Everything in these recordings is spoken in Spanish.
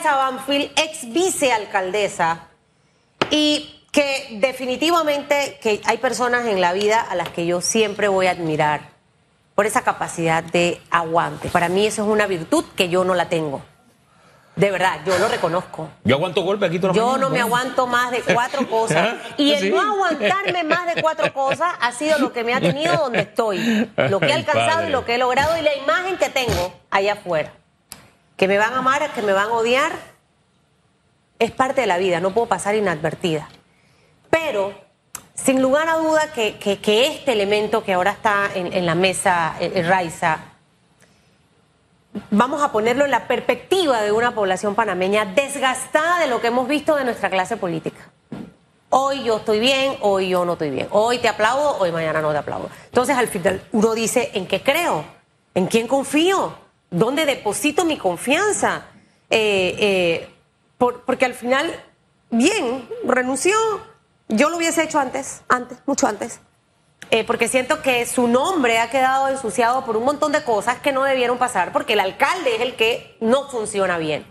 Raiza Banfield, ex vicealcaldesa, y que definitivamente que hay personas en la vida a las que yo siempre voy a admirar por esa capacidad de aguante. Para mí eso es una virtud que yo no la tengo. De verdad, yo lo reconozco. Yo aguanto golpe aquí Yo no me aguanto más de cuatro cosas. Y el ¿Sí? no aguantarme más de cuatro cas ha sido lo que me ha tenido donde estoy. Lo que he alcanzado y lo que he logrado y la imagen que tengo allá afuera. Que me van a amar, que me van a odiar, es parte de la vida, no puedo pasar inadvertida. Pero, sin lugar a duda, que, este elemento que ahora está en, en la mesa, eh, eh, Raiza, vamos a ponerlo en la perspectiva de una población panameña desgastada de lo que hemos visto de nuestra clase política. Hoy yo estoy bien, hoy yo no estoy bien. Hoy te aplaudo, hoy mañana no te aplaudo. Entonces al final uno dice, ¿en qué creo? ¿En quién confío? ¿Dónde deposito mi confianza? Eh, eh, por- porque al final, bien, renunció. Yo lo hubiese hecho antes, antes, mucho antes. Eh, porque siento que su nombre ha quedado ensuciado por un montón de cosas que no debieron pasar, porque el alcalde es el que no funciona bien.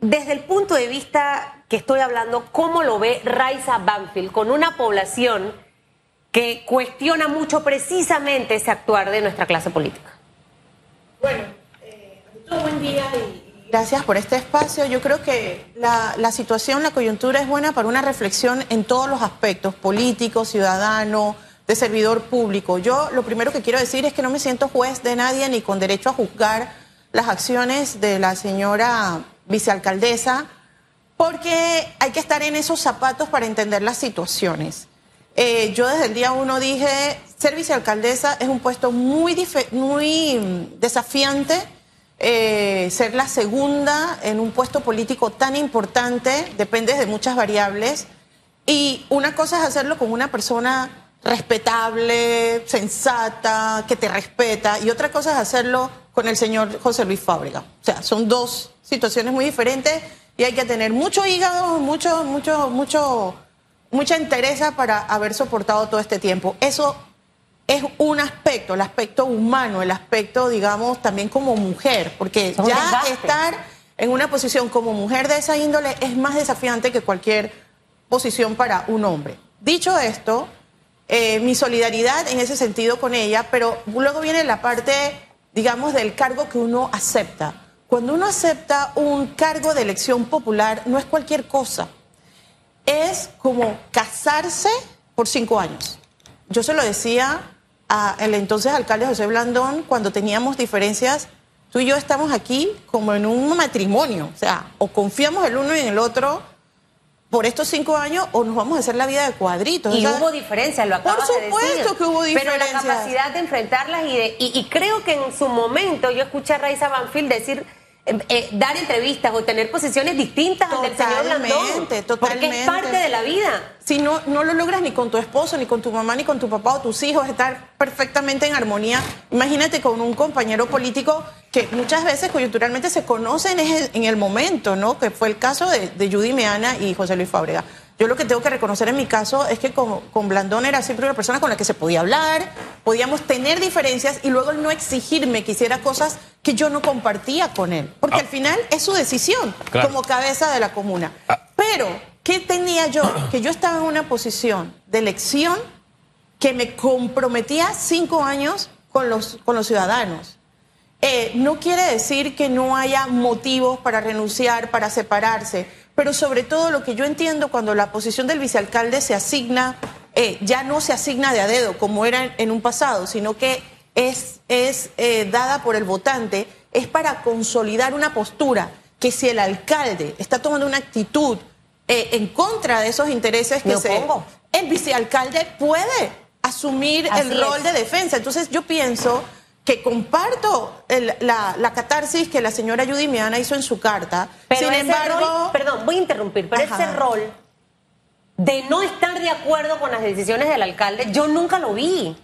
Desde el punto de vista que estoy hablando, ¿cómo lo ve Raiza Banfield con una población que cuestiona mucho precisamente ese actuar de nuestra clase política? Bueno, eh, buen día y gracias por este espacio. Yo creo que la, la situación, la coyuntura es buena para una reflexión en todos los aspectos, político, ciudadano, de servidor público. Yo lo primero que quiero decir es que no me siento juez de nadie ni con derecho a juzgar las acciones de la señora vicealcaldesa, porque hay que estar en esos zapatos para entender las situaciones. Eh, yo desde el día uno dije, ser vicealcaldesa es un puesto muy, muy mm, desafiante, eh, ser la segunda en un puesto político tan importante, depende de muchas variables, y una cosa es hacerlo con una persona respetable, sensata, que te respeta, y otra cosa es hacerlo con el señor José Luis Fábrega. O sea, son dos situaciones muy diferentes y hay que tener mucho hígado, mucho, mucho, mucho, mucha entereza para haber soportado todo este tiempo. Eso es un aspecto, el aspecto humano, el aspecto, digamos, también como mujer, porque Es ya estar en una posición como mujer de esa índole es más desafiante que cualquier posición para un hombre. Dicho esto, eh, mi solidaridad en ese sentido con ella, pero luego viene la parte, digamos, del cargo que uno acepta. Cuando uno acepta un cargo de elección popular, no es cualquier cosa. Es como casarse por cinco años. Yo se lo decía al entonces alcalde José Blandón cuando teníamos diferencias. Tú y yo estamos aquí como en un matrimonio. O sea, o confiamos el uno en el otro por estos cinco años o nos vamos a hacer la vida de cuadritos. Y O sea, hubo diferencias, lo Por acabas de decir. supuesto que hubo Pero la diferencias. capacidad de enfrentarlas y, de, y, y creo que en su momento yo escuché a Raiza Banfield decir, eh, dar entrevistas o tener posiciones distintas al del señor Blandón. Totalmente, Porque es parte de la vida. Si no, no lo logras ni con tu esposo, ni con tu mamá, ni con tu papá o tus hijos, estar perfectamente en armonía, imagínate con un compañero político que muchas veces coyunturalmente se conocen es en el momento, ¿no? Que fue el caso de, de Judy Meana y José Luis Fábrega. Yo lo que tengo que reconocer en mi caso es que con, con Blandón era siempre una persona con la que se podía hablar, podíamos tener diferencias y luego no exigirme que hiciera cosas que yo no compartía con él. Porque Ah. al final es su decisión Claro. como cabeza de la comuna. Ah. Pero, ¿qué tenía yo? Que yo estaba en una posición de elección que me comprometía cinco años con los, con los ciudadanos. Eh, no quiere decir que no haya motivos para renunciar, para separarse, pero sobre todo lo que yo entiendo cuando la posición del vicealcalde se asigna, eh, ya no se asigna de a dedo como era en, un pasado, sino que es, es eh, dada por el votante, es para consolidar una postura que si el alcalde está tomando una actitud eh, en contra de esos intereses que se... El vicealcalde puede asumir Así el rol es. de defensa. Entonces yo pienso que comparto el- la, la catarsis que la señora Judy Meana hizo en su carta. Pero Sin embargo, rol, perdón, voy a interrumpir, pero Ajá. ese rol de no estar de acuerdo con las decisiones del alcalde, yo nunca lo vi.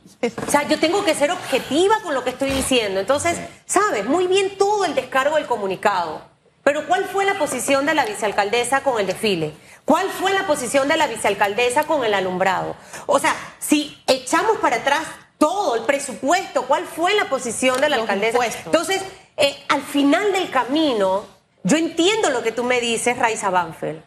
O sea, yo tengo que ser objetiva con lo que estoy diciendo. Entonces, sabes, muy bien todo el descargo del comunicado. Pero ¿cuál fue la posición de la vicealcaldesa con el desfile? ¿Cuál fue la posición de la vicealcaldesa con el alumbrado? O sea, si echamos para atrás todo el presupuesto, ¿cuál fue la posición de la Los alcaldesa? impuestos. Entonces, eh, al final del camino, yo entiendo lo que tú me dices, Raiza Banfield.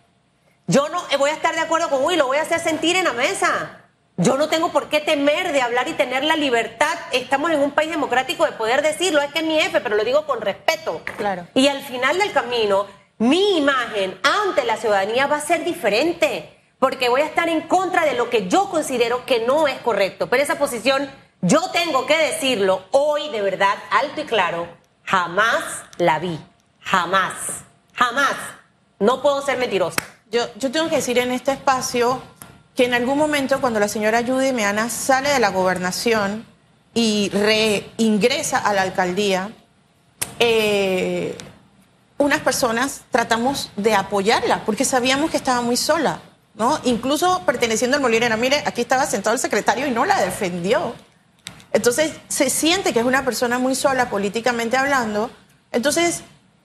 Yo no voy a estar de acuerdo con Will, lo voy a hacer sentir en la mesa. Yo no tengo por qué temer de hablar y tener la libertad. Estamos en un país democrático de poder decirlo. Es que es mi jefe, pero lo digo con respeto. Claro. Y al final del camino, mi imagen ante la ciudadanía va a ser diferente. Porque voy a estar en contra de lo que yo considero que no es correcto. Pero esa posición, yo tengo que decirlo hoy de verdad, alto y claro, jamás la vi. Jamás. Jamás. No puedo ser mentirosa. Yo, yo tengo que decir en este espacio que en algún momento cuando la señora Judy Meana sale de la gobernación y reingresa a la alcaldía, eh, unas personas tratamos de apoyarla porque sabíamos que estaba muy sola, ¿no? Incluso perteneciendo al Molirena, mire, aquí estaba sentado el secretario y no la defendió. Entonces se siente que es una persona muy sola políticamente hablando. Entonces,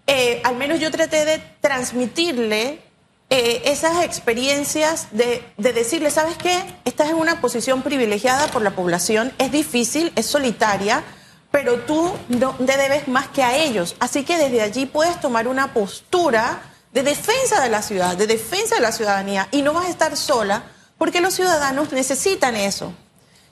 eh, al menos yo traté de transmitirle eh, esas experiencias de, de, decirle, ¿sabes qué? Estás en una posición privilegiada por la población, es difícil, es solitaria, pero tú no te debes más que a ellos. Así que desde allí puedes tomar una postura de defensa de la ciudad, de defensa de la ciudadanía, y no vas a estar sola, porque los ciudadanos necesitan eso.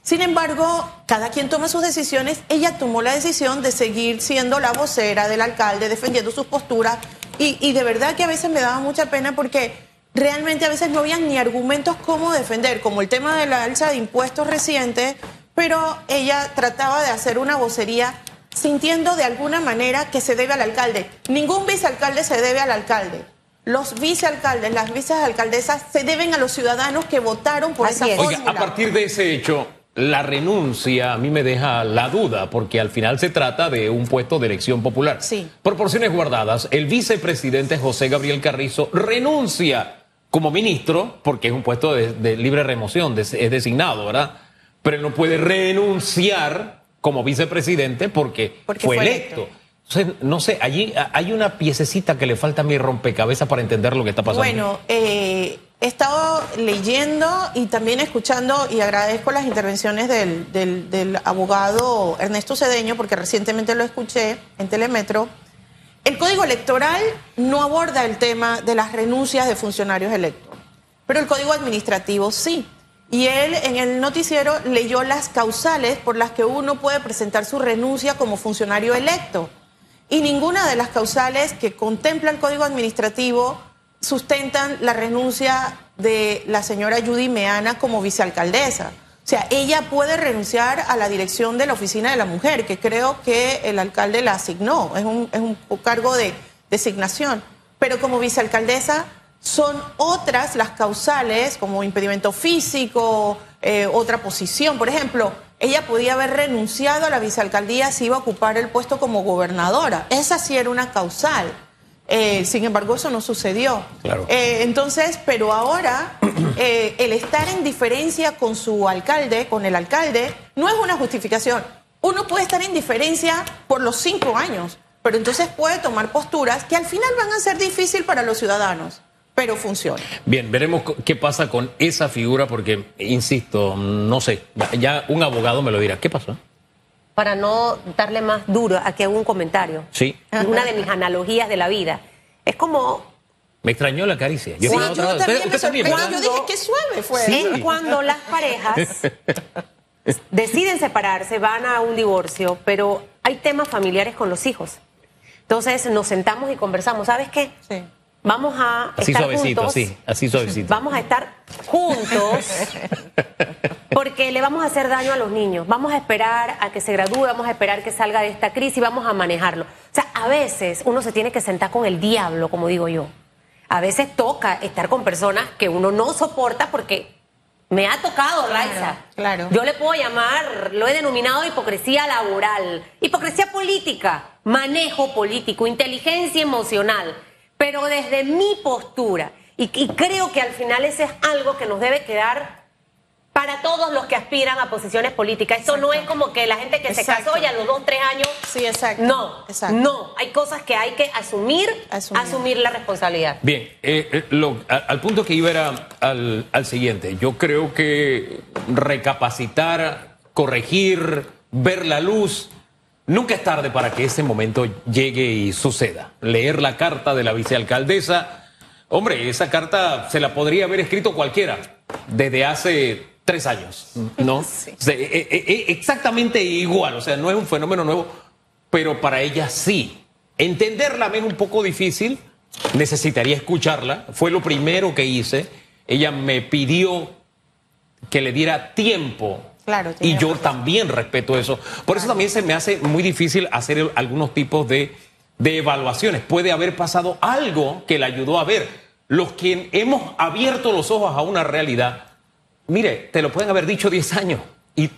Sin embargo, cada quien toma sus decisiones. Ella tomó la decisión de seguir siendo la vocera del alcalde, defendiendo sus posturas, y, de verdad que a veces me daba mucha pena porque realmente a veces no habían ni argumentos cómo defender, como el tema de la alza de impuestos reciente, pero ella trataba de hacer una vocería sintiendo de alguna manera que se debe al alcalde. Ningún vicealcalde se debe al alcalde. Los vicealcaldes, las vicealcaldesas se deben a los ciudadanos que votaron por esa. Oiga, a partir de ese hecho, la renuncia a mí me deja la duda, porque al final se trata de un puesto de elección popular. Sí. Proporciones guardadas, el vicepresidente José Gabriel Carrizo renuncia como ministro, porque es un puesto de, libre remoción, es designado, ¿verdad? Pero él no puede renunciar como vicepresidente porque, fue, electo. Entonces, no sé, allí hay una piececita que le falta a mi rompecabezas para entender lo que está pasando. Bueno, eh, he estado leyendo y también escuchando y agradezco las intervenciones del, abogado Ernesto Cedeño porque recientemente lo escuché en Telemetro. El código electoral no aborda el tema de las renuncias de funcionarios electos, pero el código administrativo sí. Y él en el noticiero leyó las causales por las que uno puede presentar su renuncia como funcionario electo. Y ninguna de las causales que contempla el código administrativo sustentan la renuncia de la señora Judy Meana como vicealcaldesa. O sea, ella puede renunciar a la dirección de la oficina de la mujer, que creo que el alcalde la asignó, es un, es un cargo de designación. Pero como vicealcaldesa son otras las causales, como impedimento físico, eh, otra posición. Por ejemplo, ella podía haber renunciado a la vicealcaldía si iba a ocupar el puesto como gobernadora. Esa sí era una causal. Eh, sin embargo, eso no sucedió. Eh, entonces, pero ahora eh, el estar en diferencia con su alcalde, con el alcalde, no es una justificación. Uno puede estar en diferencia por los cinco años, pero entonces puede tomar posturas que al final van a ser difíciles para los ciudadanos, pero funciona. Bien, veremos qué pasa con esa figura, porque, insisto, no sé, ya un abogado me lo dirá. ¿Qué pasó? Para no darle más duro a que haga un comentario. Sí. Una de mis analogías de la vida. Es como... Me extrañó la caricia. Yo, sí, yo también me sorprendió. Yo dije, qué suave fue. Es cuando las parejas deciden separarse, van a un divorcio, pero hay temas familiares con los hijos. Entonces nos sentamos y conversamos. ¿Sabes qué? Sí. Vamos a así estar suavecito, juntos. así, así suavecito. Vamos a estar juntos porque le vamos a hacer daño a los niños. Vamos a esperar a que se gradúe, vamos a esperar que salga de esta crisis, vamos a manejarlo. O sea, a veces uno se tiene que sentar con el diablo, como digo yo. A veces toca estar con personas que uno no soporta porque me ha tocado, Raiza. Claro, Yo le puedo llamar, lo he denominado hipocresía laboral, hipocresía política, manejo político, inteligencia emocional pero desde mi postura. Y, creo que al final ese es algo que nos debe quedar para todos los que aspiran a posiciones políticas. Esto no es como que la gente que se casó ya a los dos, tres años. Sí, exacto. No, no. Hay cosas que hay que asumir, asumir, la responsabilidad. Bien, eh, eh, al punto que iba era al, al siguiente. Yo creo que recapacitar, corregir, ver la luz Nunca es tarde para que ese momento llegue y suceda. Leer la carta de la vicealcaldesa. Hombre, esa carta se la podría haber escrito cualquiera desde hace tres años, ¿no? Sí. O sea, e- e- e- exactamente igual, o sea, no es un fenómeno nuevo, pero para ella sí. Entenderla me es un poco difícil, necesitaría escucharla, fue lo primero que hice. Ella me pidió que le diera tiempo. Claro, y yo razón. también respeto eso. Por eso también se me hace muy difícil hacer algunos tipos de, de evaluaciones. Puede haber pasado algo que le ayudó a ver. Los que hemos abierto los ojos a una realidad, mire, te lo pueden haber dicho 10 años y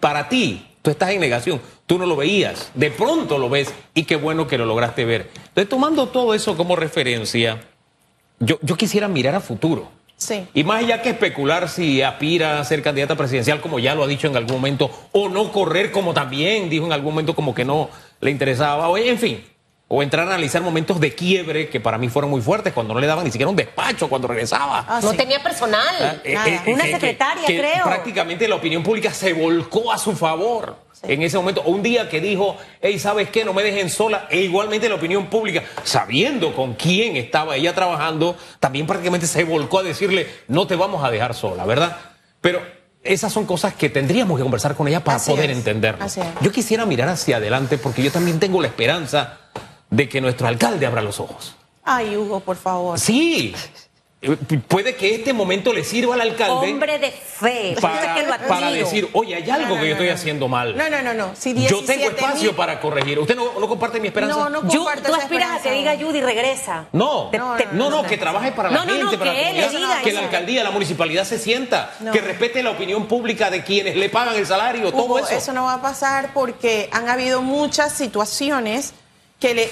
para ti, tú estás en negación, tú no lo veías, de pronto lo ves y qué bueno que lo lograste ver. Entonces, tomando todo eso como referencia, yo, yo quisiera mirar a futuro. Sí. Y más allá que especular si aspira a ser candidata presidencial, como ya lo ha dicho en algún momento, o no correr, como también dijo en algún momento, como que no le interesaba, o en fin, o entrar a analizar momentos de quiebre que para mí fueron muy fuertes, cuando no le daban ni siquiera un despacho cuando regresaba. Ah, no sí. tenía personal. Ah, eh, eh, Una que- secretaria, que creo. Prácticamente la opinión pública se volcó a su favor en ese momento. Un día que dijo, hey, ¿sabes qué? No me dejen sola. E igualmente la opinión pública, sabiendo con quién estaba ella trabajando, también prácticamente se volcó a decirle, no te vamos a dejar sola, ¿verdad? Pero esas son cosas que tendríamos que conversar con ella para Así poder entenderlo. Yo quisiera mirar hacia adelante porque yo también tengo la esperanza de que nuestro alcalde abra los ojos. Ay, Hugo, por favor. Sí. Puede que este momento le sirva al alcalde Hombre de fe. para, que decir, oye, hay algo No, no, que yo no, estoy no. haciendo mal. No, no, no, no. Si yo tengo 17 espacio mil- para corregir. ¿Usted no, no comparte mi esperanza? No, no comparto tú aspiras a que diga Judy regresa. No, Te- No, te- no, no, no, que trabaje para la No, no, gente, no, para que la comunidad, que eso. la alcaldía, la municipalidad se sienta, No. que respete la opinión pública de quienes le pagan el salario, Hugo, todo eso. no va a pasar porque han habido muchas situaciones que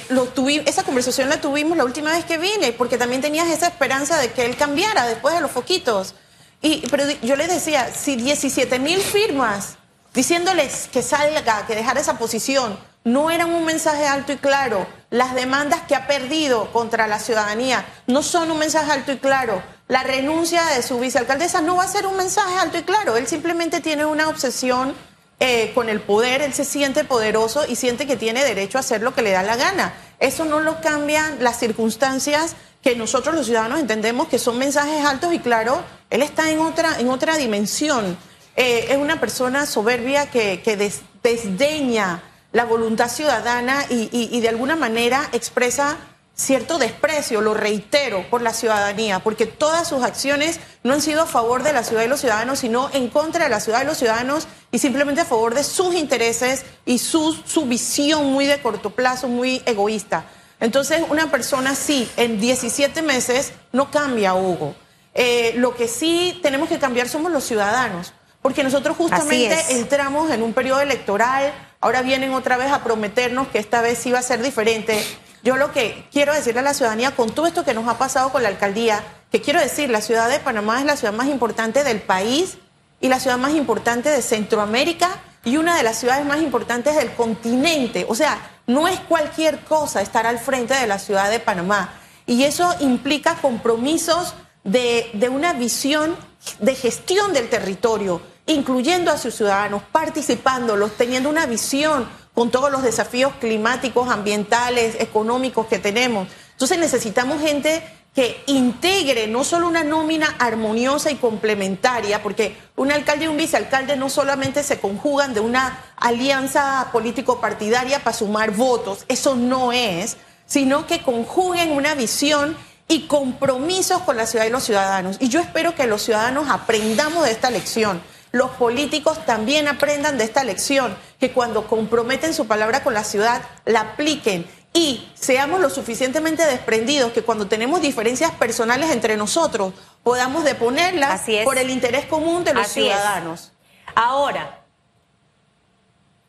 esa conversación la tuvimos la última vez que vine, porque también tenías esa esperanza de que él cambiara después de los foquitos. Y, pero yo le decía, si 17 mil firmas diciéndoles que salga, que dejara esa posición, no eran un mensaje alto y claro, las demandas que ha perdido contra la ciudadanía no son un mensaje alto y claro, la renuncia de su vicealcaldesa no va a ser un mensaje alto y claro, él simplemente tiene una obsesión eh, con el poder, él se siente poderoso y siente que tiene derecho a hacer lo que le da la gana. Eso no lo cambian las circunstancias que nosotros los ciudadanos entendemos que son mensajes altos y claros. Él está en otra, en otra dimensión. Eh, es una persona soberbia que, que des- desdeña la voluntad ciudadana y de alguna manera expresa cierto desprecio, lo reitero, por la ciudadanía, porque todas sus acciones no han sido a favor de la ciudad y los ciudadanos, sino en contra de la ciudad y los ciudadanos y simplemente a favor de sus intereses y su, su visión muy de corto plazo, muy egoísta. Entonces, una persona así, en 17 meses, no cambia, Hugo. Eh, lo que sí tenemos que cambiar somos los ciudadanos, porque nosotros justamente entramos en un periodo electoral, ahora vienen otra vez a prometernos que esta vez sí va a ser diferente. Yo lo que quiero decirle a la ciudadanía, con todo esto que nos ha pasado con la alcaldía, que quiero decir, la ciudad de Panamá es la ciudad más importante del país y la ciudad más importante de Centroamérica y una de las ciudades más importantes del continente. O sea, no es cualquier cosa estar al frente de la ciudad de Panamá. Y eso implica compromisos de, de una visión de gestión del territorio, incluyendo a sus ciudadanos, participándolos, teniendo una visión con todos los desafíos climáticos, ambientales, económicos que tenemos. Entonces necesitamos gente que integre no solo una nómina armoniosa y complementaria, porque un alcalde y un vicealcalde no solamente se conjugan de una alianza político-partidaria para sumar votos, eso no es, sino que conjuguen una visión y compromisos con la ciudad y los ciudadanos. Y yo espero que los ciudadanos aprendamos de esta lección. Los políticos también aprendan de esta lección, que cuando comprometen su palabra con la ciudad, la apliquen y seamos lo suficientemente desprendidos que cuando tenemos diferencias personales entre nosotros podamos deponerlas Así es. por el interés común de los Así es. ciudadanos. Ahora,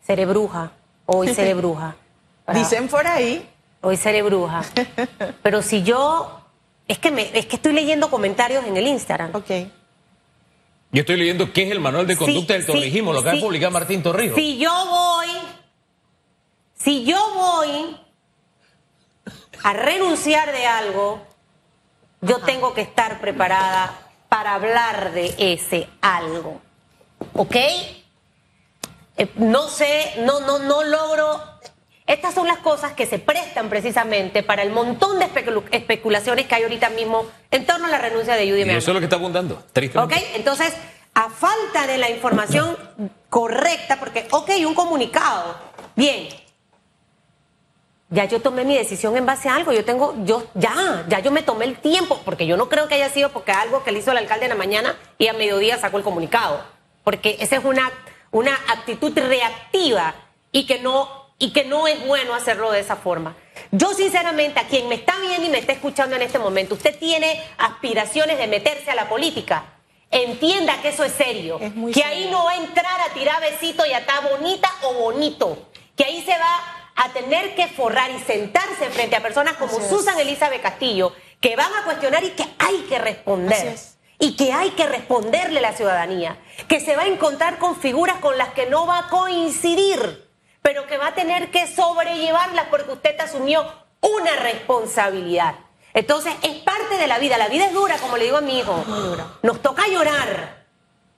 seré bruja. Hoy seré bruja. Dicen por ahí, Hoy seré bruja. Pero si yo. Es que, me, es que estoy leyendo comentarios en el Instagram. ok, Yo estoy leyendo qué es el manual de Sí, conducta del sí, torrijismo, lo que sí. ha publicado Martín Torrijos. Si yo voy. Si yo voy a renunciar de algo, yo tengo que estar preparada para hablar de ese algo. ¿Ok? eh, no sé, no, no, no logro. Estas son las cosas que se prestan precisamente para el montón de especul- especulaciones que hay ahorita mismo en torno a la renuncia de Judy eso es lo que está abundando, ¿Ok? tristemente. Entonces, a falta de la información correcta, porque, ok, un comunicado, bien. Ya yo tomé mi decisión en base a algo, yo tengo, yo, ya, ya yo me tomé el tiempo, porque yo no creo que haya sido porque algo que le hizo el alcalde en la mañana y a mediodía sacó el comunicado, porque esa es una, una actitud reactiva y que no, y que no es bueno hacerlo de esa forma. Yo sinceramente, a quien me está viendo y me está escuchando en este momento, usted tiene aspiraciones de meterse a la política, entienda que eso es serio, Es que serio. ahí no va a entrar a tirar besito y a estar bonita o bonito, que ahí se va a tener que forrar y sentarse frente a personas como Así es. Susan Elizabeth Castillo, que van a cuestionar y que hay que responder. es. Y que hay que responderle a la ciudadanía, que se va a encontrar con figuras con las que no va a coincidir, pero que va a tener que sobrellevarlas porque usted asumió una responsabilidad. Entonces, es parte de la vida. La vida es dura, como le digo a mi hijo. Nos toca llorar.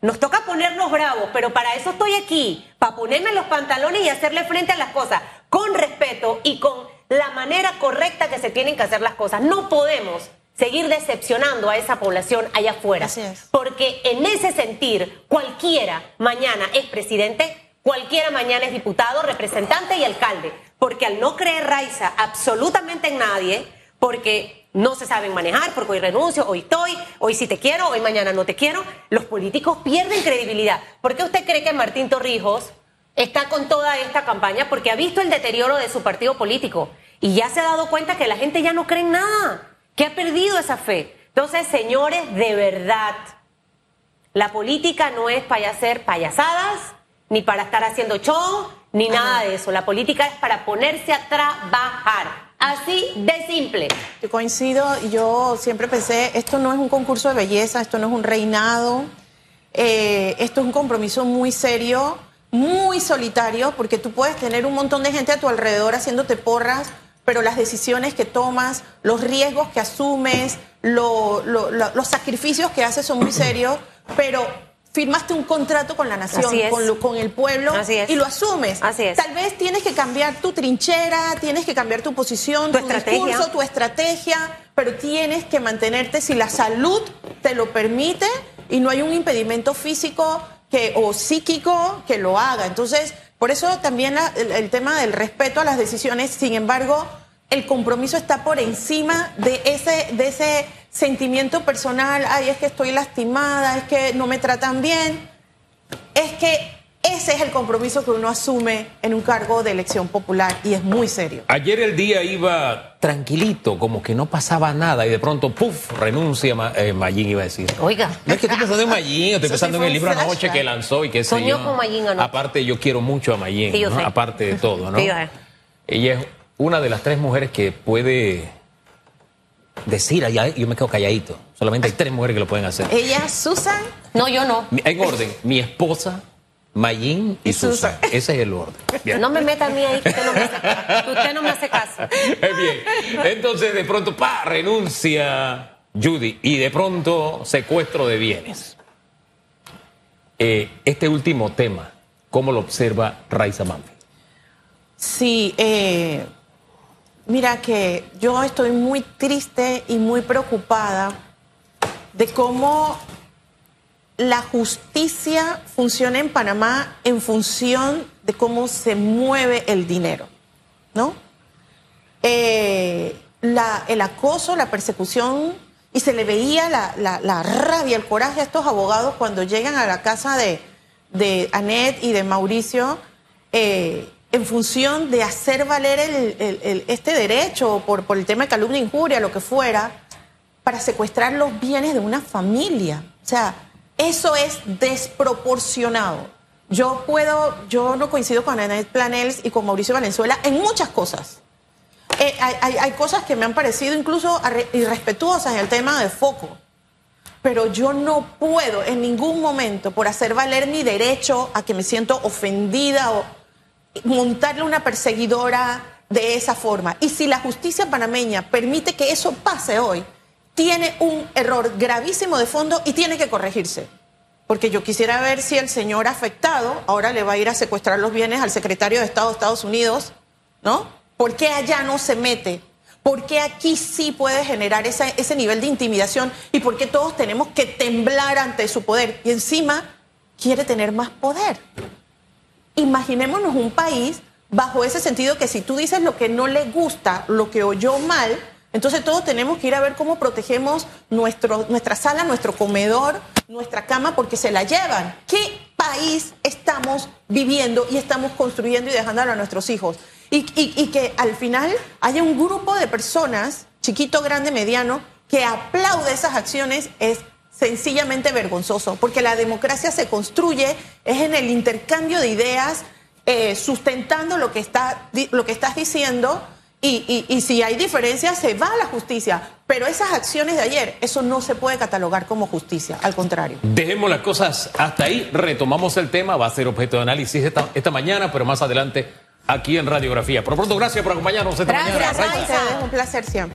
Nos toca ponernos bravos, pero para eso estoy aquí, para ponerme los pantalones y hacerle frente a las cosas con respeto y con la manera correcta que se tienen que hacer las cosas. No podemos seguir decepcionando a esa población allá afuera, porque en ese sentir cualquiera mañana es presidente, cualquiera mañana es diputado, representante y alcalde, porque al no creer Raiza absolutamente en nadie, porque no se saben manejar, porque hoy renuncio, hoy estoy, hoy sí te quiero, hoy mañana no te quiero, los políticos pierden credibilidad. ¿Por qué usted cree que Martín Torrijos está con toda esta campaña? Porque ha visto el deterioro de su partido político y ya se ha dado cuenta que la gente ya no cree en nada, que ha perdido esa fe. Entonces, señores, de verdad, la política no es para hacer payasadas, ni para estar haciendo show, ni nada de eso. La política es para ponerse a trabajar. Así de simple. Yo coincido, yo siempre pensé, esto no es un concurso de belleza, esto no es un reinado, eh, esto es un compromiso muy serio, muy solitario, porque tú puedes tener un montón de gente a tu alrededor haciéndote porras, pero las decisiones que tomas, los riesgos que asumes, lo- lo- lo- los sacrificios que haces son muy serios, pero firmaste un contrato con la nación, con, lo- con el pueblo, Así es. y lo asumes. Así es. Tal vez tienes que cambiar tu trinchera, tienes que cambiar tu posición, Tu tu, estrategia. discurso, tu estrategia, pero tienes que mantenerte si la salud te lo permite y no hay un impedimento físico que, o psíquico que lo haga. Entonces, por eso también la- el, el tema del respeto a las decisiones, sin embargo, el compromiso está por encima de ese, de ese sentimiento personal, ay, es que estoy lastimada, es que no me tratan bien. Es que ese es el compromiso que uno asume en un cargo de elección popular y es muy serio. Ayer el día iba tranquilito, como que no pasaba nada, y de pronto, ¡puf! renuncia Ma- eh, Mayín, iba a decir. Oiga. No es que estoy pensando en Mayín, estoy pensando en el libro anoche que lanzó y qué sé Soñó yo. con Mayín anoche. Aparte, yo quiero mucho a Mayín, Sí, yo ¿no? sé. aparte de todo, ¿no? Sí, yo. Ella es una de las tres mujeres que puede decir, allá, yo me quedo calladito. Solamente hay tres mujeres que lo pueden hacer. Ella, Susan, No, yo no. Mi- En orden, mi esposa, Mayín y, Y Susan. Susan. Ese es el orden. Bien. No me meta a mí ahí, que usted no me hace, que usted no me hace caso. Bien. Entonces, de pronto, pa, renuncia Judy y de pronto secuestro de bienes. Eh, este último tema, ¿cómo lo observa Raiza Manfi? sí, eh, mira que yo estoy muy triste y muy preocupada de cómo la justicia funciona en Panamá en función de cómo se mueve el dinero, ¿no? Eh, el acoso, la persecución, y se le veía la rabia, el coraje a estos abogados cuando llegan a la casa de, de Anet y de Mauricio eh, en función de hacer valer este derecho por, el tema de calumnia, injuria, lo que fuera, para secuestrar los bienes de una familia. O sea, eso es desproporcionado. Yo puedo, yo no coincido con Anet Planels y con Mauricio Valenzuela en muchas cosas. Eh, hay, hay- cosas que me han parecido incluso irrespetuosas en el tema de foco. Pero yo no puedo en ningún momento, por hacer valer mi derecho a que me siento ofendida o montarle una perseguidora de esa forma. Y si la justicia panameña permite que eso pase hoy, tiene un error gravísimo de fondo y tiene que corregirse. Porque yo quisiera ver si el señor afectado ahora le va a ir a secuestrar los bienes al secretario de Estado de Estados Unidos, ¿no? ¿Por qué allá no se mete? ¿Por qué aquí sí puede generar ese, ese nivel de intimidación? ¿Y por qué todos tenemos que temblar ante su poder? Y encima quiere tener más poder. Imaginémonos un país bajo ese sentido que si tú dices lo que no le gusta, lo que oyó mal, entonces todos tenemos que ir a ver cómo protegemos nuestro, nuestra sala, nuestro comedor, nuestra cama, porque se la llevan. ¿Qué país estamos viviendo y estamos construyendo y dejándolo a nuestros hijos? Y, y- que al final haya un grupo de personas, chiquito, grande, mediano, que aplaude esas acciones es sencillamente vergonzoso, porque la democracia se construye es en el intercambio de ideas, eh, sustentando lo que, está, lo que estás diciendo, y, y- y si hay diferencias, se va a la justicia. Pero esas acciones de ayer, eso no se puede catalogar como justicia, al contrario. Dejemos las cosas hasta ahí, retomamos el tema, va a ser objeto de análisis esta, esta mañana, pero más adelante aquí en Radiografía. Por lo pronto, gracias por acompañarnos esta Gracias, mañana. Ustedes, un placer siempre.